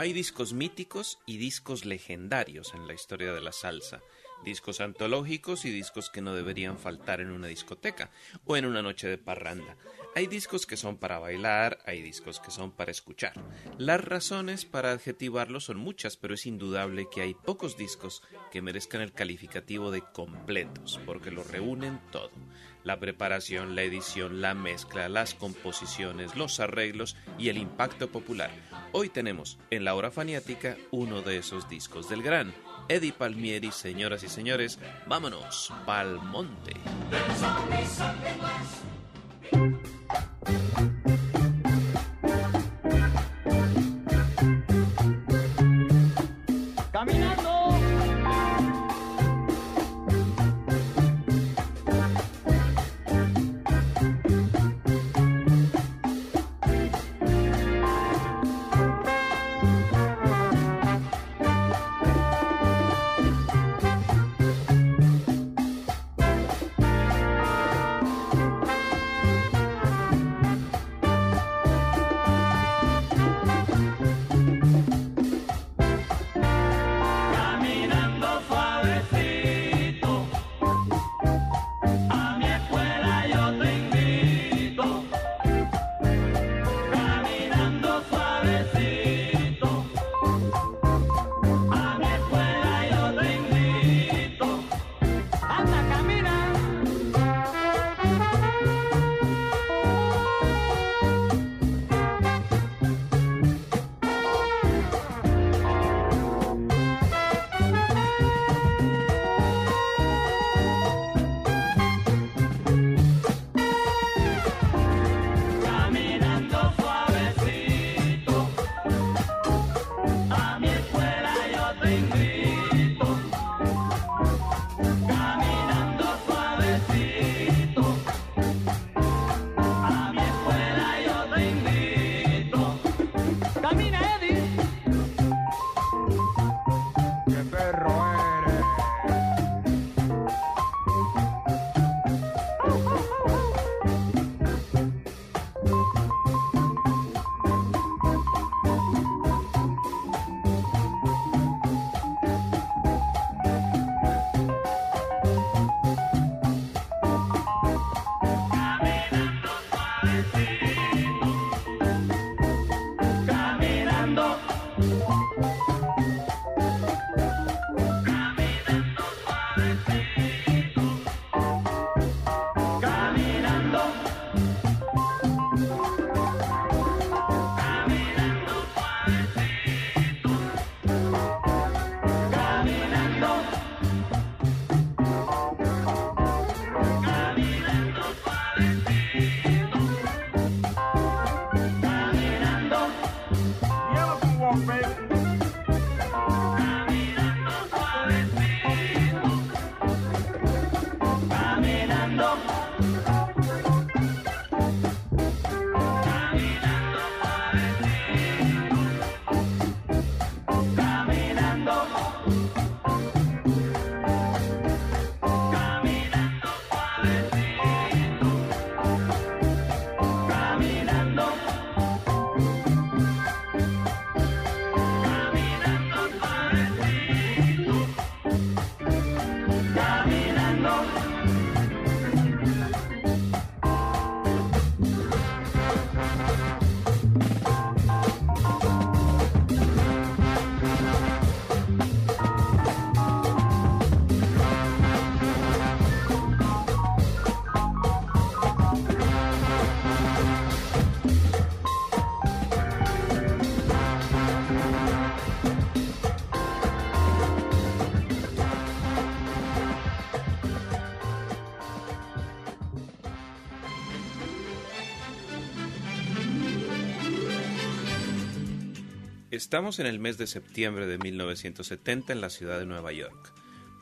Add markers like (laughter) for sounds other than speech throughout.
Hay discos míticos y discos legendarios en la historia de la salsa, discos antológicos y discos que no deberían faltar en una discoteca o en una noche de parranda. Hay discos que son para bailar, hay discos que son para escuchar. Las razones para adjetivarlos son muchas, pero es indudable que hay pocos discos que merezcan el calificativo de completos, porque lo reúnen todo. La preparación, la edición, la mezcla, las composiciones, los arreglos y el impacto popular. Hoy tenemos en la hora faniática uno de esos discos del gran Eddie Palmieri, señoras y señores, vámonos, pa'l monte. Estamos en el mes de septiembre de 1970 en la ciudad de Nueva York.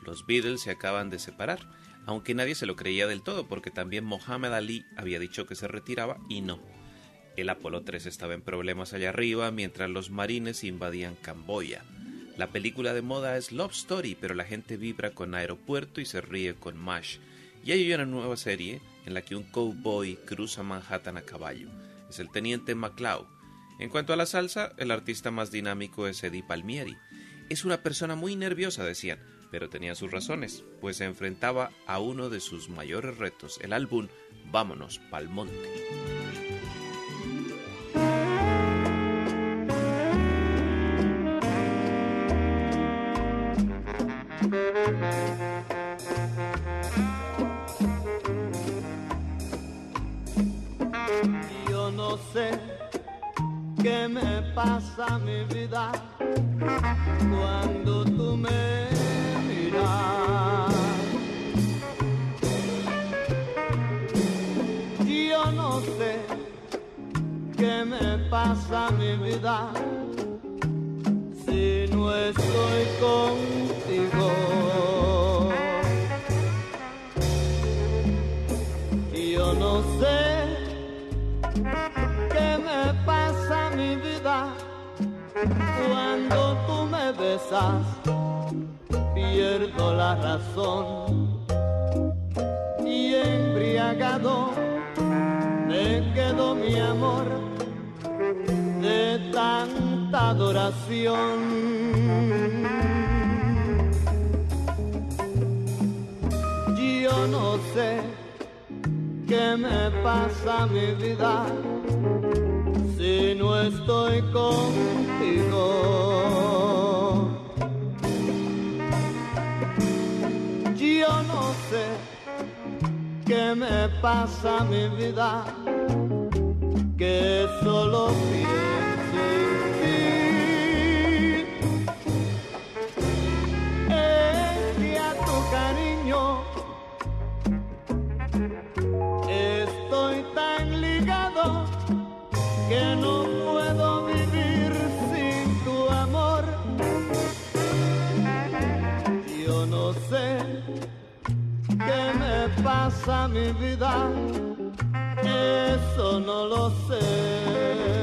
Los Beatles se acaban de separar, aunque nadie se lo creía del todo porque también Mohammed Ali había dicho que se retiraba y no. El Apolo 3 estaba en problemas allá arriba mientras los marines invadían Camboya. La película de moda es Love Story, pero la gente vibra con Aeropuerto y se ríe con MASH. Y hay una nueva serie en la que un cowboy cruza Manhattan a caballo. Es el teniente McCloud. En cuanto a la salsa, el artista más dinámico es Eddie Palmieri. Es una persona muy nerviosa, decían, pero tenía sus razones, pues se enfrentaba a uno de sus mayores retos, el álbum Vámonos pa'l monte. Yo no sé qué me pasa mi vida cuando tú me miras. Yo no sé qué me pasa mi vida si no estoy contigo. Cuando tú me besas, pierdo la razón y embriagado me quedo mi amor de tanta adoración. Yo no sé qué me pasa mi vida no estoy contigo. Yo no sé qué me pasa mi vida que solo pienso pasa mi vida, eso no lo sé.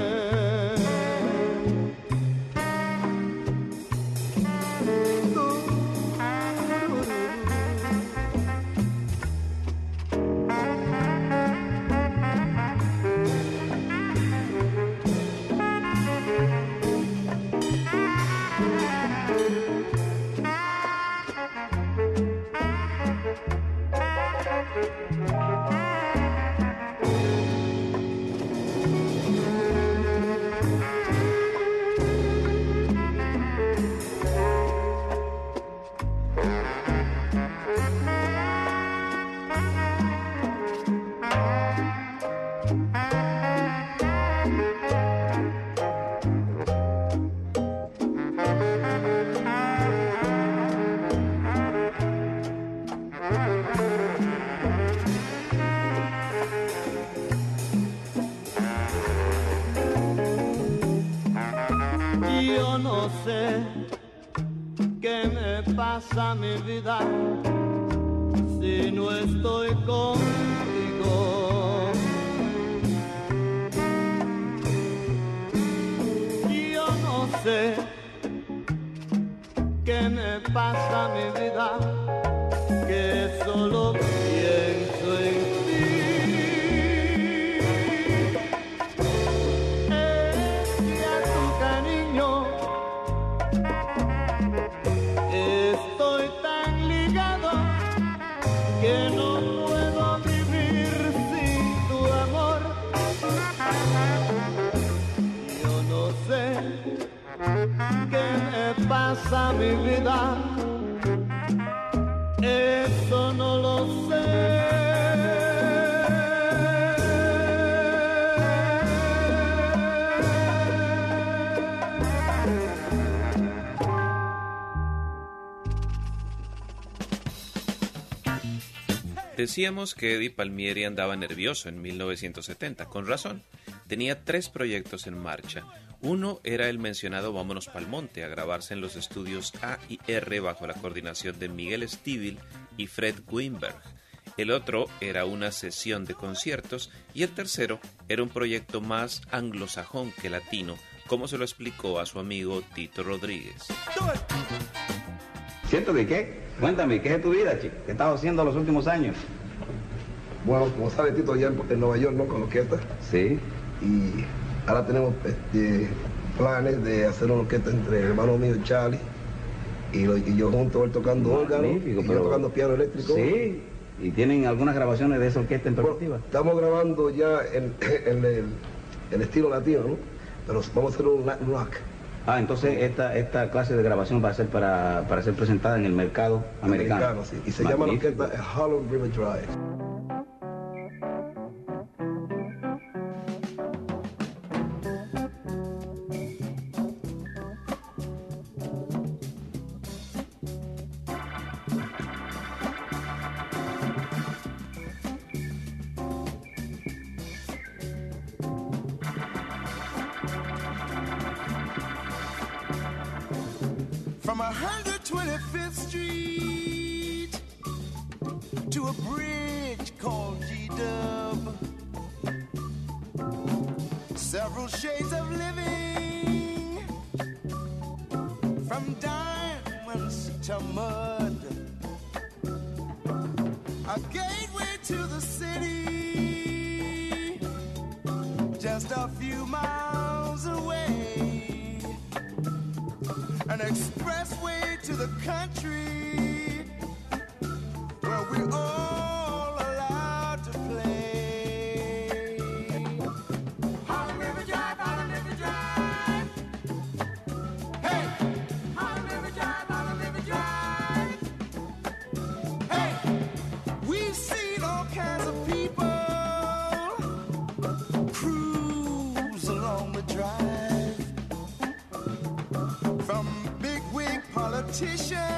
Pasa mi vida eso no lo Decíamos que Eddie Palmieri andaba nervioso en 1970, con razón. tenía tres proyectos en marcha. Uno era el mencionado Vámonos Pal Monte, a grabarse en los estudios A y R bajo la coordinación de Miguel Stivil y Fred Weinberg. El otro era una sesión de conciertos y el tercero era un proyecto más anglosajón que latino, como se lo explicó a su amigo Tito Rodríguez. ¿Cierto de qué? Cuéntame, ¿qué es tu vida, chico? ¿Qué estás haciendo los últimos años? Bueno, como sabe Tito, allá en, en Nueva York, ¿no? Con la orquesta. Sí. Y ahora tenemos este, planes de hacer una orquesta entre el hermano mío, Charlie, y, lo- y yo junto, él tocando órgano, Magnífico, y yo pero- tocando piano eléctrico. Sí. ¿Y tienen algunas grabaciones de esa orquesta en perspectiva? Estamos grabando ya el, el estilo latino, ¿no? Pero vamos a hacer un Latin rock. Ah, entonces esta, esta clase de grabación va a ser para, para ser presentada en el mercado americano. sí. Y se llama la Magnífico. orquesta Harlem River Drive. politician.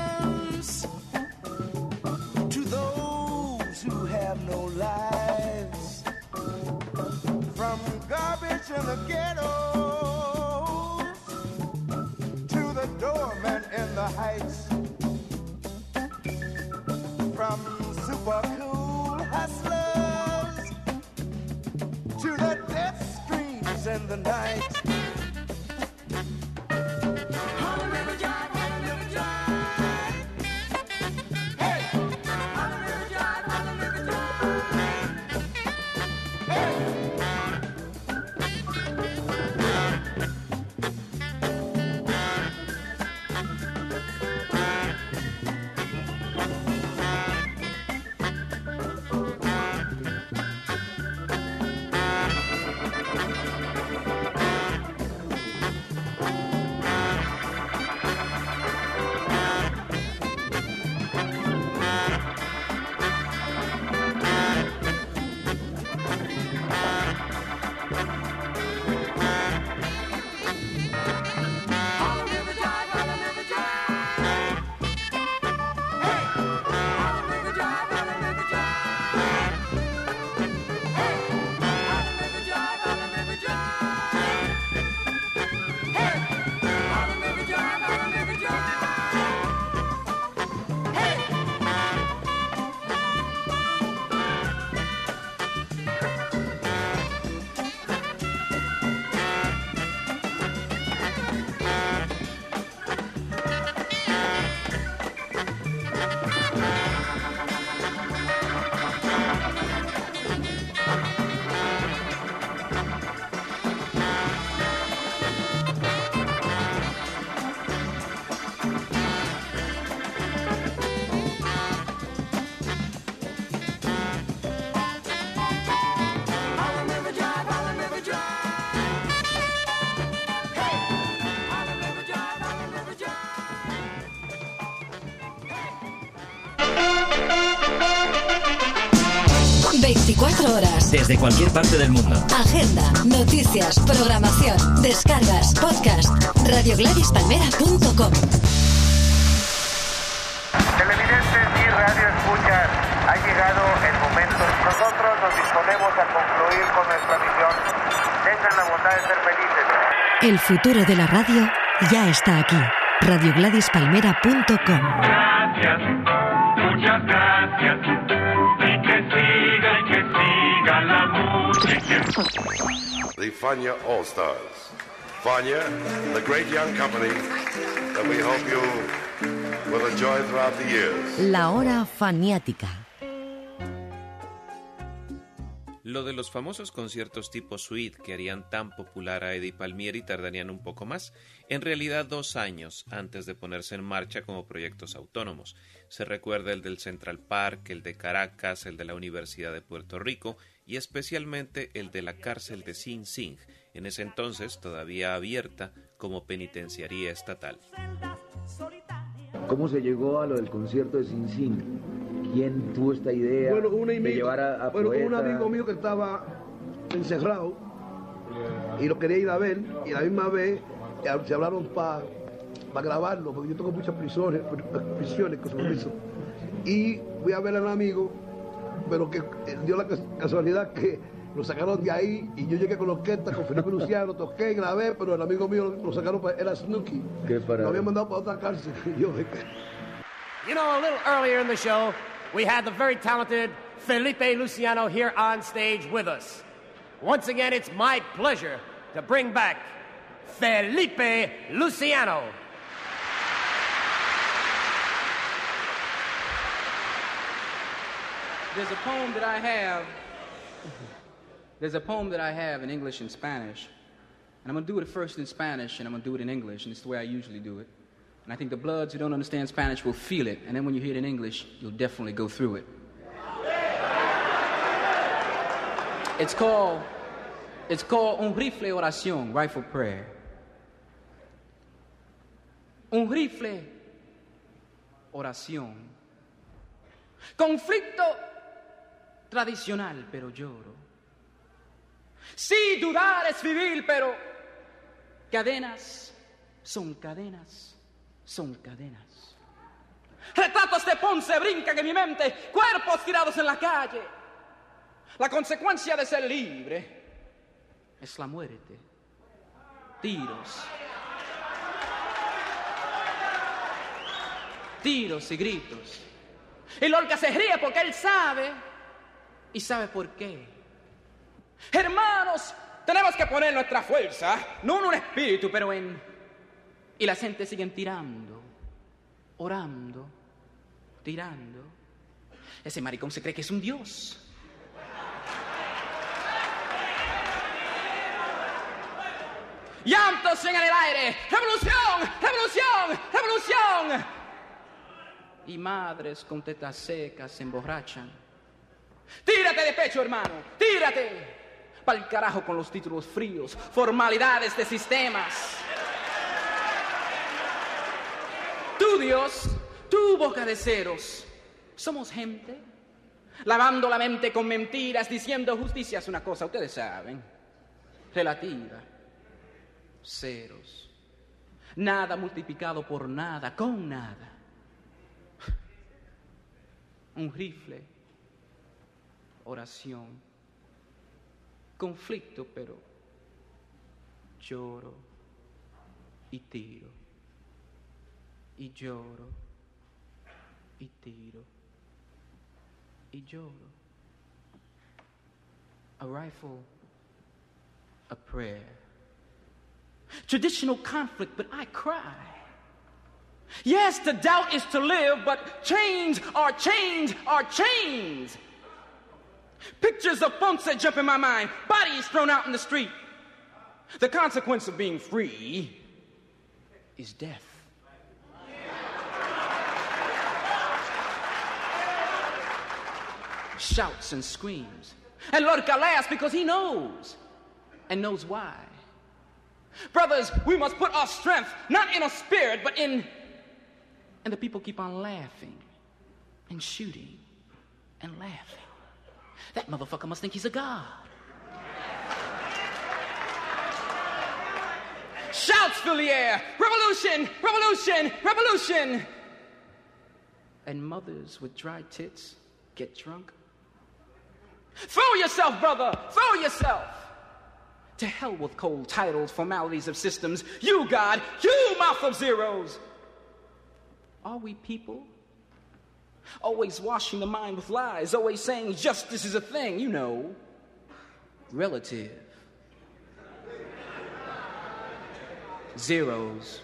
Desde cualquier parte del mundo. Agenda, noticias, programación, descargas, podcast. RadioGladysPalmera.com Televidentes y radio escuchas, ha llegado el momento Nosotros nos disponemos a concluir con nuestra misión. Tengan la bondad de ser felices. El futuro de la radio ya está aquí. radiogladispalmera.com Gracias, muchas gracias. Fania All Stars. Fania, the great young company that we hope you will enjoy throughout the years. La hora faniática. Lo de los famosos conciertos tipo suite que harían tan popular a Eddie Palmieri tardarían un poco más, en realidad dos años antes de ponerse en marcha como proyectos autónomos. Se recuerda el del Central Park, el de Caracas, el de la Universidad de Puerto Rico y especialmente el de la cárcel de Sing Sing, en ese entonces todavía abierta como penitenciaría estatal. ¿Cómo se llegó a lo del concierto de Sin Sin? ¿Quién tuvo esta idea Bueno, un de llevar a, a bueno, un amigo mío que estaba encerrado y lo quería ir a ver y a la misma vez eh, se hablaron para grabarlo porque yo tengo muchas prisiones, (laughs) prisiones con su permiso. Y fui a ver a un amigo, pero que eh, dio la cas- casualidad que lo sacaron de ahí y yo llegué con la orquesta, con Felipe Luciano, toqué, grabé, pero el amigo mío lo, sacaron para, era Snooki. Lo habían mandado para otra cárcel. (laughs) Yo, You know, a little earlier in the show, we had the very talented Felipe Luciano here on stage with us. Once again, it's my pleasure to bring back Felipe Luciano. There's a poem that I have. There's a poem that I have in English and Spanish. And I'm going to do it first in Spanish and I'm going to do it in English. And it's the way I usually do it. And I think the Bloods who don't understand Spanish will feel it. And then when you hear it in English, you'll definitely go through it. It's called, it's called Un rifle oración, rifle prayer. Un rifle oración. Conflicto tradicional, pero lloro. Sí, dudar es vivir, pero cadenas son cadenas, son cadenas. Retratos de Ponce brincan en mi mente, cuerpos tirados en la calle. La consecuencia de ser libre es la muerte. Tiros. Tiros y gritos. Y Lorca se ríe porque él sabe y sabe por qué. Hermanos, tenemos que poner nuestra fuerza, no en un espíritu, pero en... Y la gente sigue tirando, orando, tirando. Ese maricón se cree que es un dios. Llantos en el aire. ¡Revolución! ¡Revolución! ¡Revolución! Y madres con tetas secas se emborrachan. Tírate de pecho, hermano. Tírate. Pa'l carajo con los títulos fríos, formalidades de sistemas. Tú, Dios, tú, boca de ceros. Somos gente. Lavando la mente con mentiras, diciendo justicia es una cosa, ustedes saben. Relativa. Ceros. Nada multiplicado por nada, con nada. Un rifle. Oración. Conflicto, pero lloro y tiro. Y lloro y tiro. Y lloro. A rifle, a prayer. Traditional conflict, but I cry. Yes, the doubt is to live, but chains are chains are chains. Pictures of Ponce jump in my mind, bodies thrown out in the street. The consequence of being free is death. Shouts and screams. And Lorca laughs because he knows, and knows why. Brothers, we must put our strength not in a spirit, but in. And the people keep on laughing and shooting and laughing. That motherfucker must think he's a god. Shouts fill the air Revolution! Revolution! Revolution! And mothers with dry tits get drunk Throw yourself, brother! Throw yourself! To hell with cold titles, formalities of systems. You, God, you, mouth of zeros! Are we people? Always washing the mind with lies, always saying justice is a thing, you know, relative. Zeros.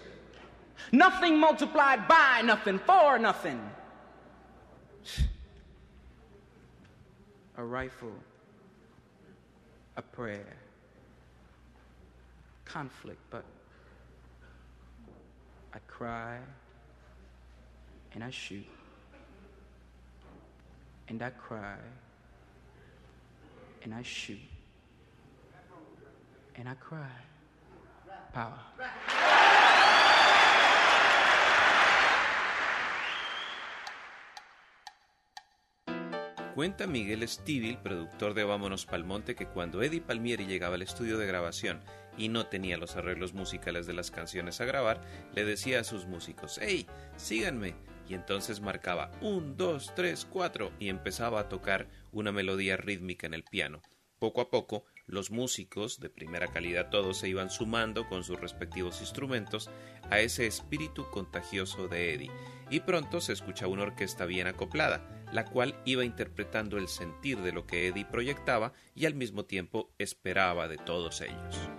Nothing multiplied by nothing, for nothing. A rifle, a prayer, conflict, but I cry and I shoot and I cry and I shoot and I cry. Power. Cuenta Miguel Stivil, productor de Vámonos Palmonte, que cuando Eddie Palmieri llegaba al estudio de grabación y no tenía los arreglos musicales de las canciones a grabar, le decía a sus músicos, ¡Hey, síganme! Y entonces marcaba 1, 2, 3, 4 y empezaba a tocar una melodía rítmica en el piano. Poco a poco, los músicos, de primera calidad todos, se iban sumando con sus respectivos instrumentos a ese espíritu contagioso de Eddie, y pronto se escucha una orquesta bien acoplada, la cual iba interpretando el sentir de lo que Eddie proyectaba y al mismo tiempo esperaba de todos ellos.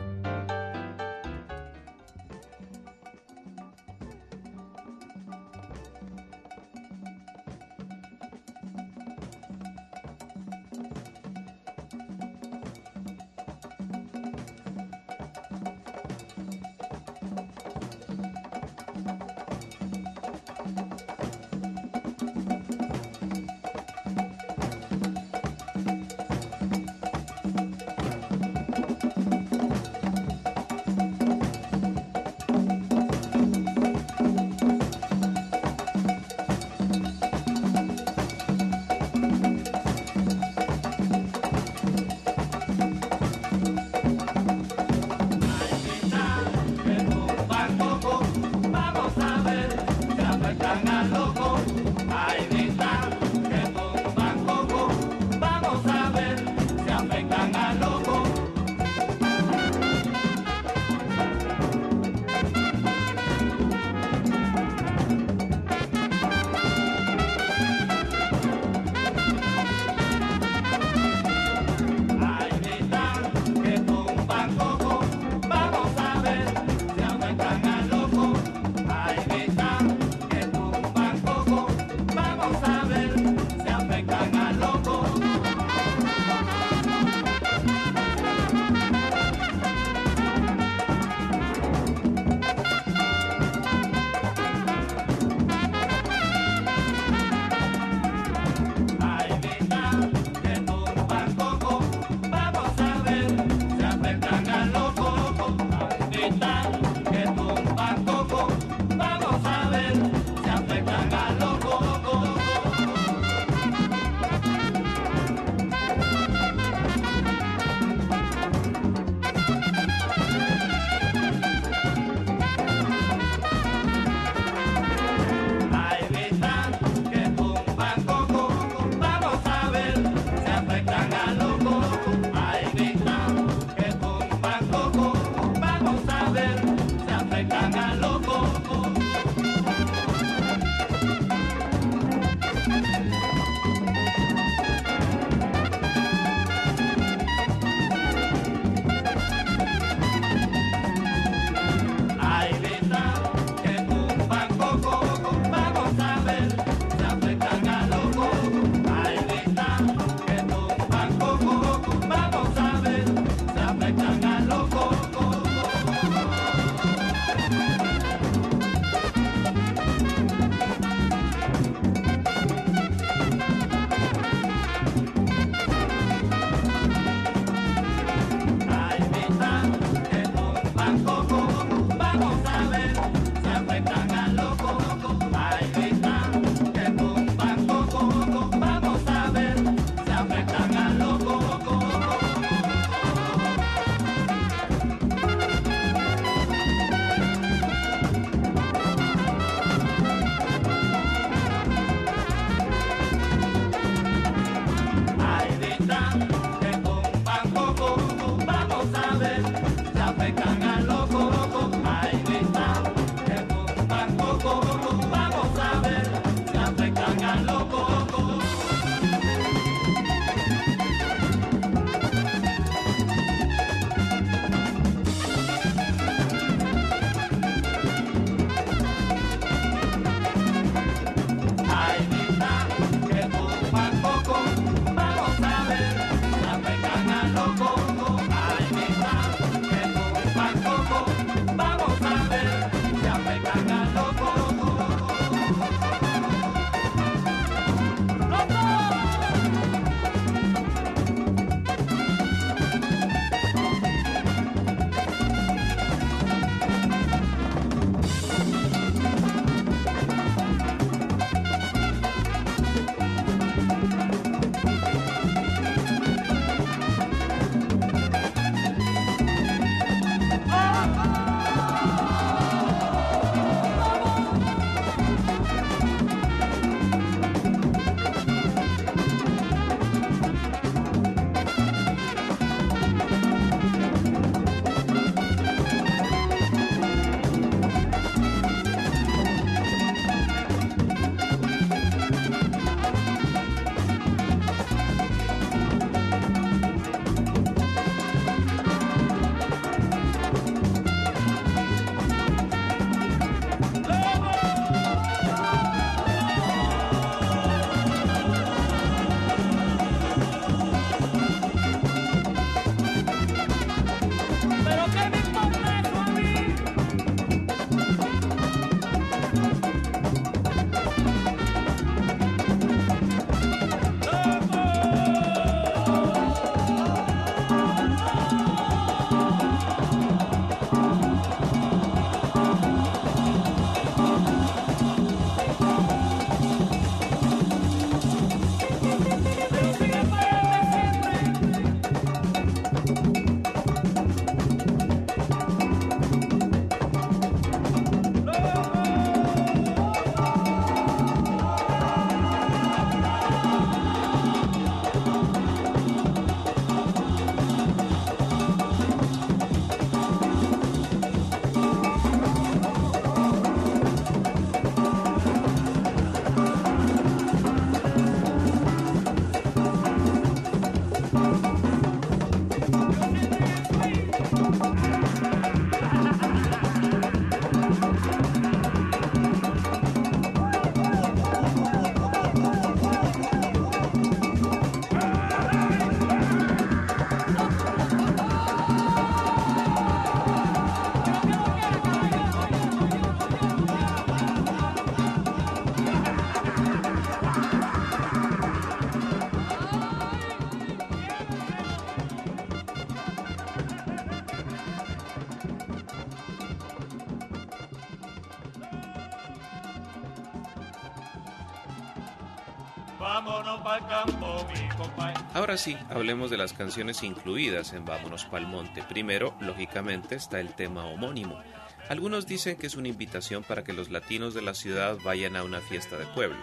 Ahora sí, hablemos de las canciones incluidas en Vámonos Pal Monte. Primero, lógicamente, está el tema homónimo. Algunos dicen que es una invitación para que los latinos de la ciudad vayan a una fiesta de pueblo.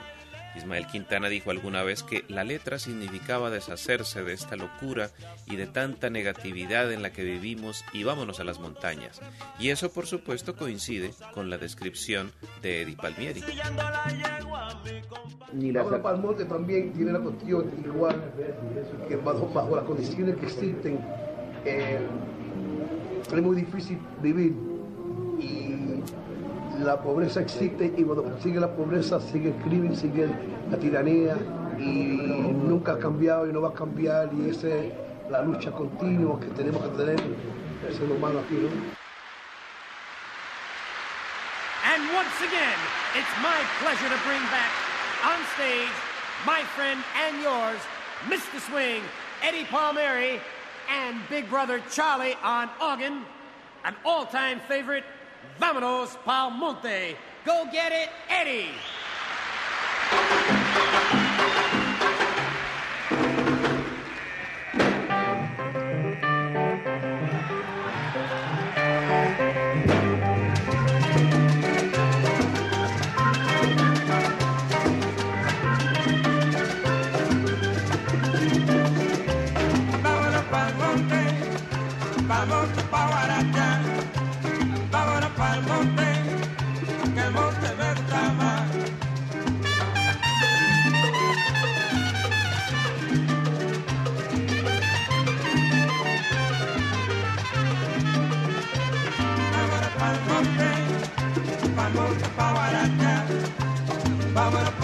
Ismael Quintana dijo alguna vez que la letra significaba deshacerse de esta locura y de tanta negatividad en la que vivimos y vámonos a las montañas. Y eso por supuesto coincide con la descripción de Eddie Palmieri. Palmonte también tiene la cuestión igual que bajo, las condiciones que existen eh, es muy difícil vivir la pobreza existe y cuando sigue la pobreza sigue el crimen, sigue la tiranía y nunca ha cambiado y no va a cambiar y esa es la lucha continua que tenemos que tener el ser humano aquí. ¿no? And once again, it's my pleasure to bring back on stage my friend and yours, Mr. Swing, Eddie Palmieri, and Big Brother Charlie on organ, an all-time favorite, Vámonos Pal Monte. Go get it, Eddie!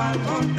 Vámonos pa'l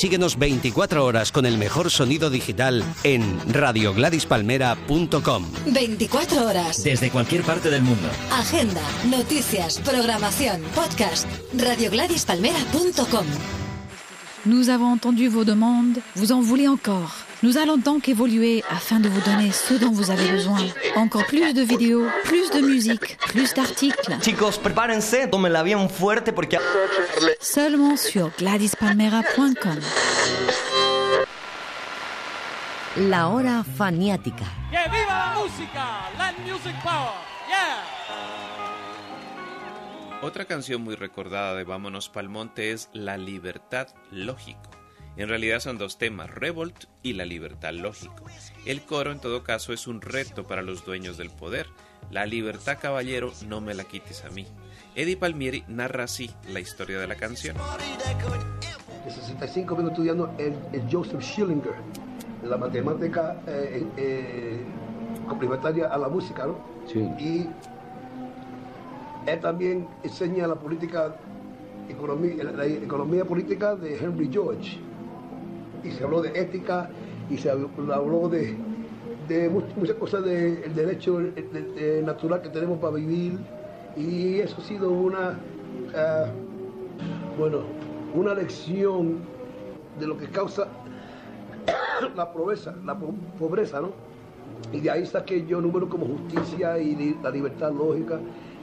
Síguenos 24 horas con el mejor sonido digital en radiogladyspalmera.com. 24 horas. Desde cualquier parte del mundo. Agenda, noticias, programación, podcast. RadioGladysPalmera.com Nous avons entendu vos demandes, vous en voulez encore. Nous allons donc évoluer afin de vous donner ce dont vous avez besoin. Encore plus de vidéos, plus de musique, plus d'articles. Chicos, prepárense, tómenla bien fuerte porque... Seulement sur gladyspalmera.com. La hora faniática. ¡Que viva la música! Land Music Power. Yeah. Otra canción muy recordada de Vámonos Palmonte es La Libertad Lógico. En realidad son dos temas, Revolt y La Libertad Lógico. El coro en todo caso es un reto para los dueños del poder. La libertad caballero no me la quites a mí. Eddie Palmieri narra así la historia de la canción. En 65 vengo estudiando el, el Joseph Schillinger, la matemática eh, eh, complementaria a la música, ¿no? Sí. Y él también enseña la política, economía, la, la economía política de Henry George. Y se habló de ética y se habló, de, de much- muchas cosas del derecho de- de- de natural que tenemos para vivir. Y eso ha sido una, ah, bueno, una lección de lo que causa (coughs) la pobreza, la po- pobreza, ¿no? Y de ahí saqué yo números como justicia y la libertad lógica.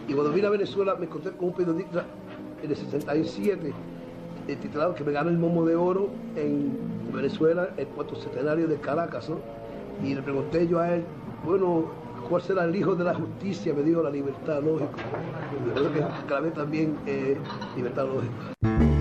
Y cuando vine a Venezuela me encontré con un periodista en el 67, eh, titulado que me ganó el Momo de Oro en Venezuela, el cuarto centenario de Caracas, ¿no? Y le pregunté yo a él, bueno, ¿cuál será el hijo de la justicia? Me dijo la libertad lógica. Por eso que grabé también eh, libertad lógica.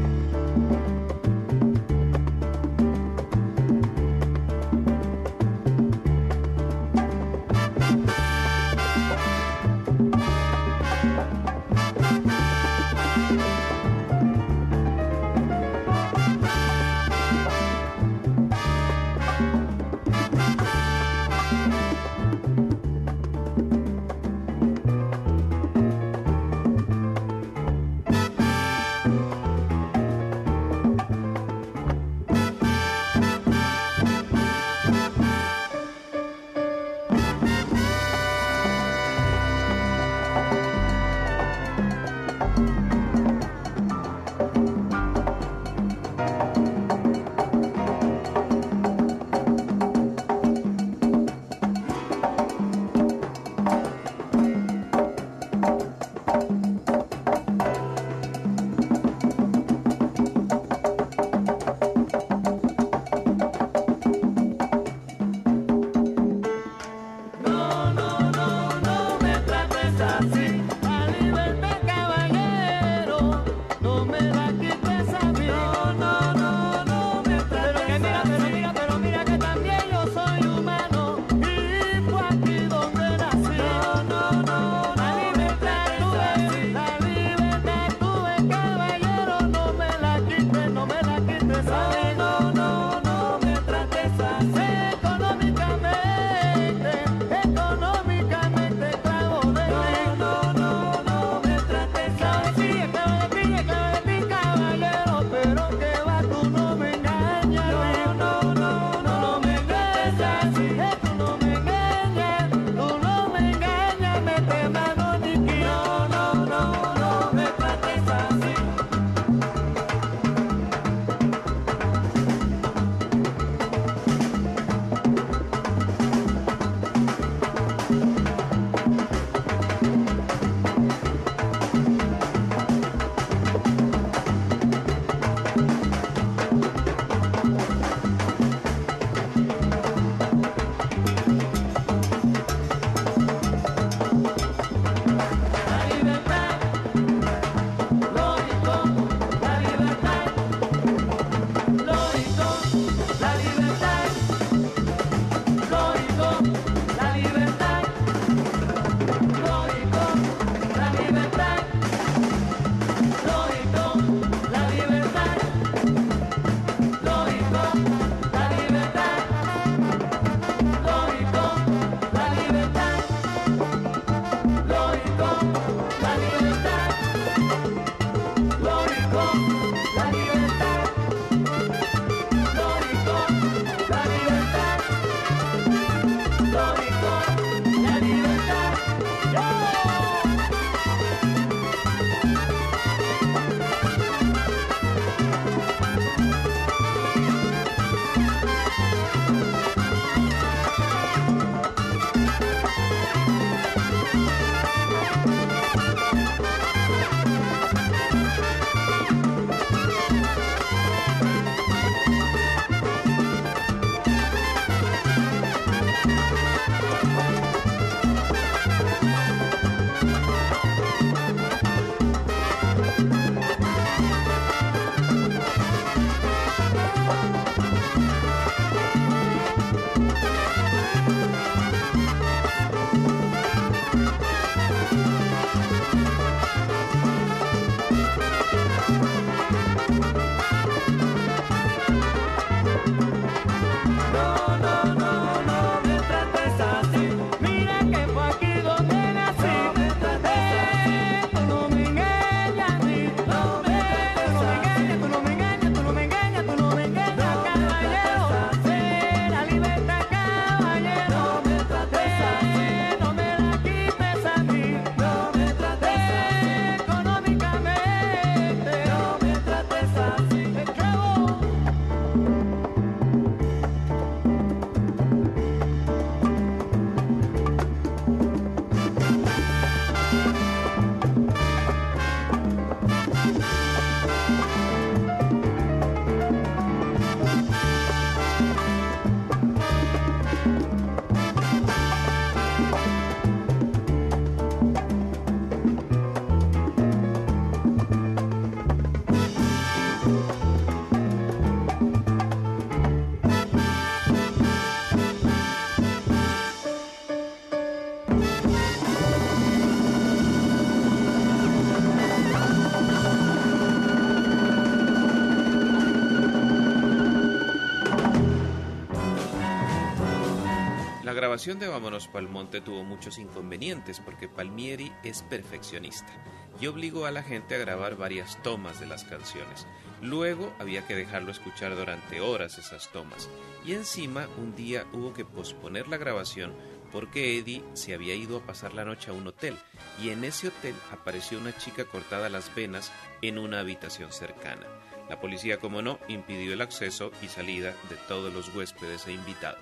Grabación de Vámonos pa'l Monte tuvo muchos inconvenientes porque Palmieri es perfeccionista y obligó a la gente a grabar varias tomas de las canciones. Luego había que dejarlo escuchar durante horas esas tomas y encima un día hubo que posponer la grabación porque Eddie se había ido a pasar la noche a un hotel y en ese hotel apareció una chica cortada las venas en una habitación cercana. La policía, como no, impidió el acceso y salida de todos los huéspedes e invitados.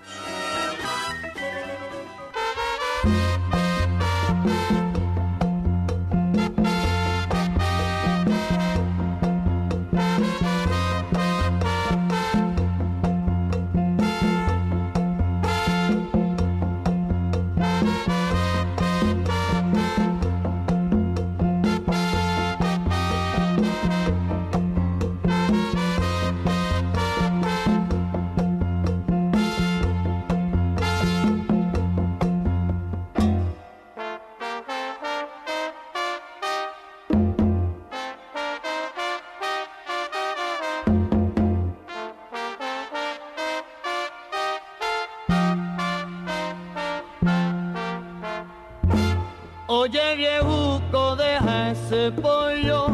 Oye viejuco, deja ese pollo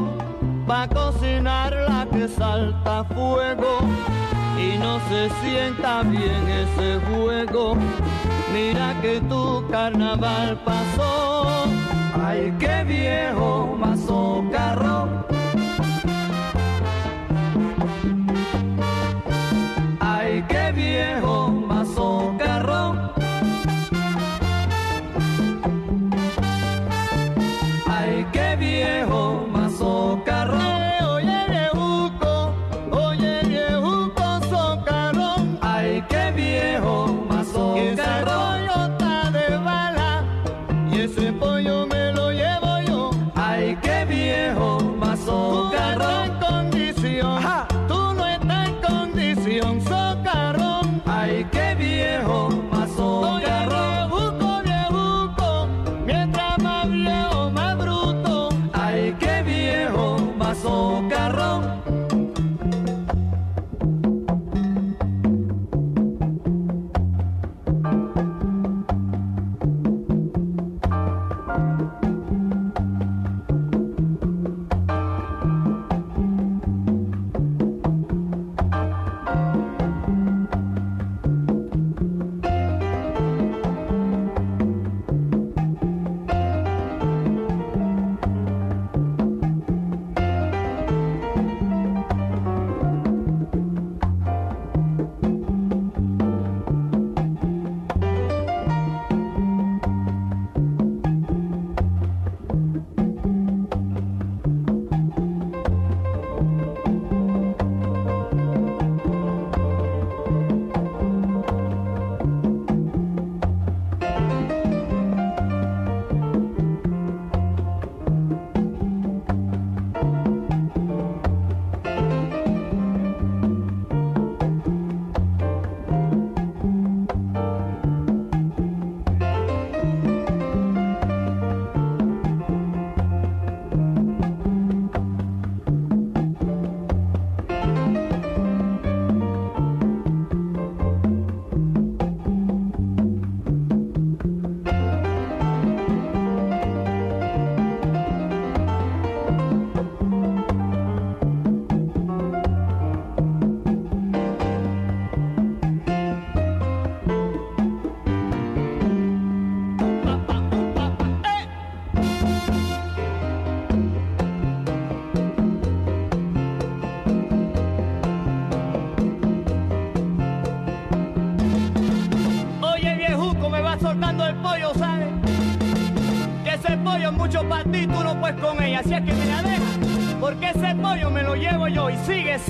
pa' cocinar la que salta fuego y no se sienta bien ese juego. Mira que tu carnaval pasó, ay qué viejo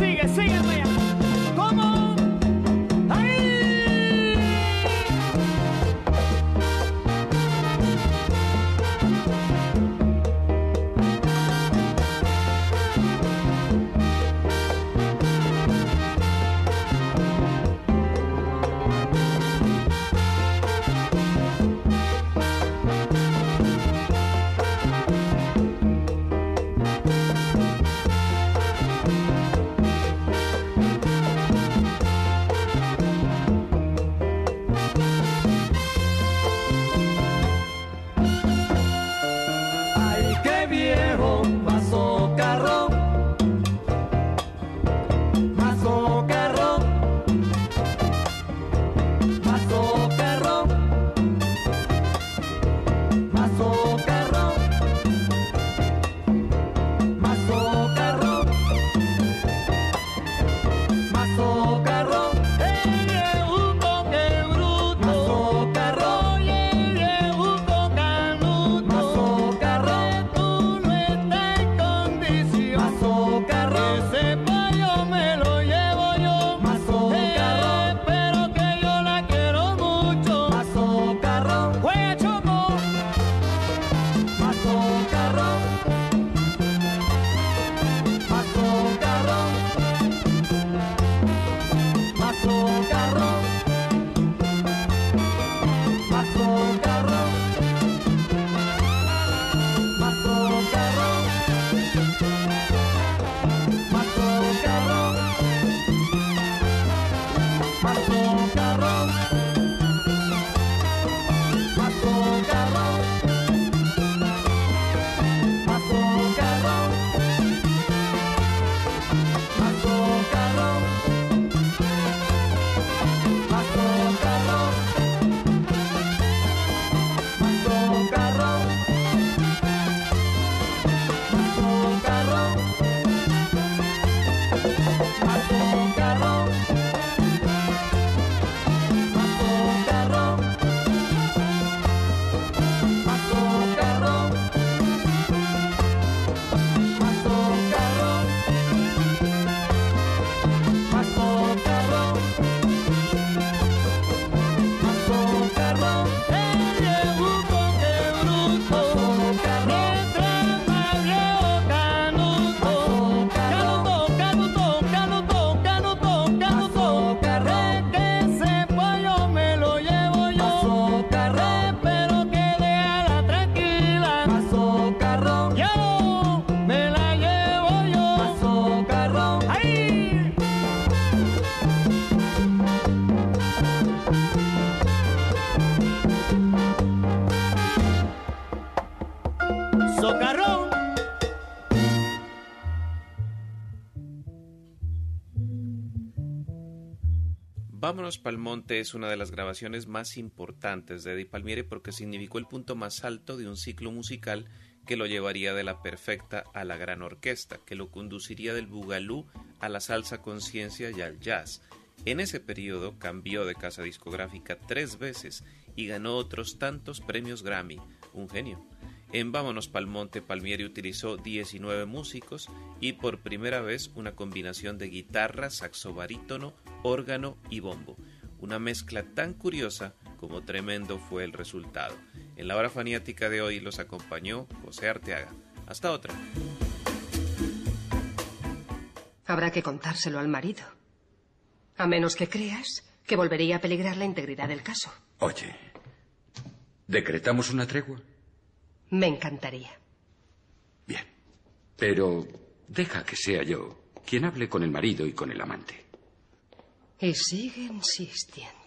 sigue, sigue, Vámonos Palmonte es una de las grabaciones más importantes de Eddie Palmieri porque significó el punto más alto de un ciclo musical que lo llevaría de la perfecta a la gran orquesta, que lo conduciría del bugalú a la salsa conciencia y al jazz. En ese periodo cambió de casa discográfica tres veces y ganó otros tantos premios Grammy. Un genio. En Vámonos Palmonte, Palmieri utilizó 19 músicos y por primera vez una combinación de guitarra, saxo barítono, órgano y bombo. Una mezcla tan curiosa como tremendo fue el resultado. En la hora faniática de hoy los acompañó José Arteaga. Hasta otra. Habrá que contárselo al marido. A menos que creas que volvería a peligrar la integridad del caso. Oye, ¿decretamos una tregua? Me encantaría. Pero deja que sea yo quien hable con el marido y con el amante. Y sigue insistiendo.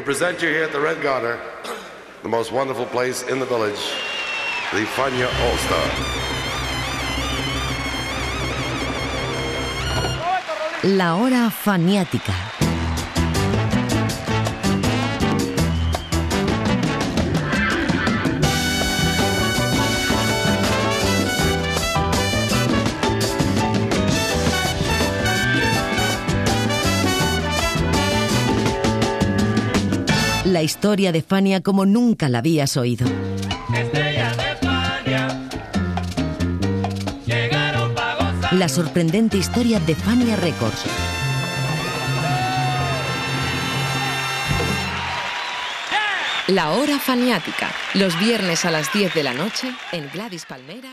We present you here at the Red Garter, the most wonderful place in the village, the Fania All Star. La hora faniática. La historia de Fania como nunca la habías oído. La sorprendente historia de Fania Records. La hora faniática, los viernes a las 10 de la noche en Gladys Palmera.